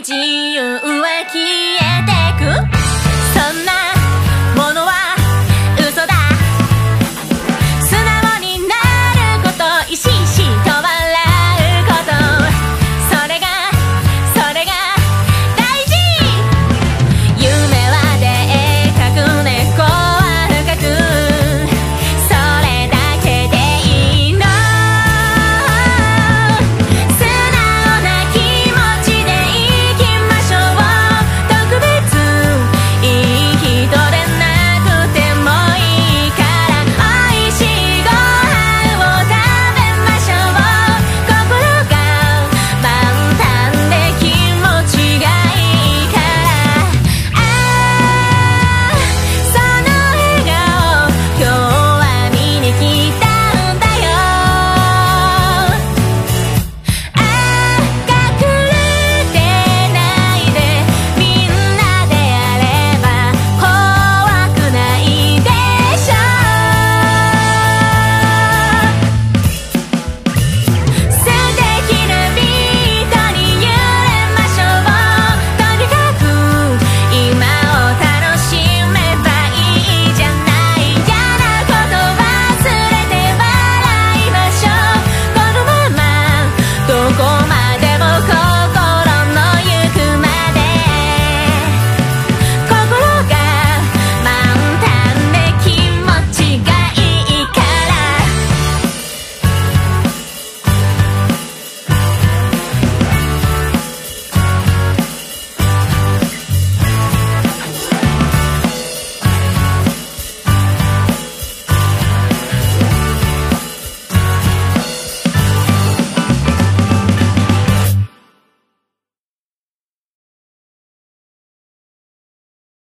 自由は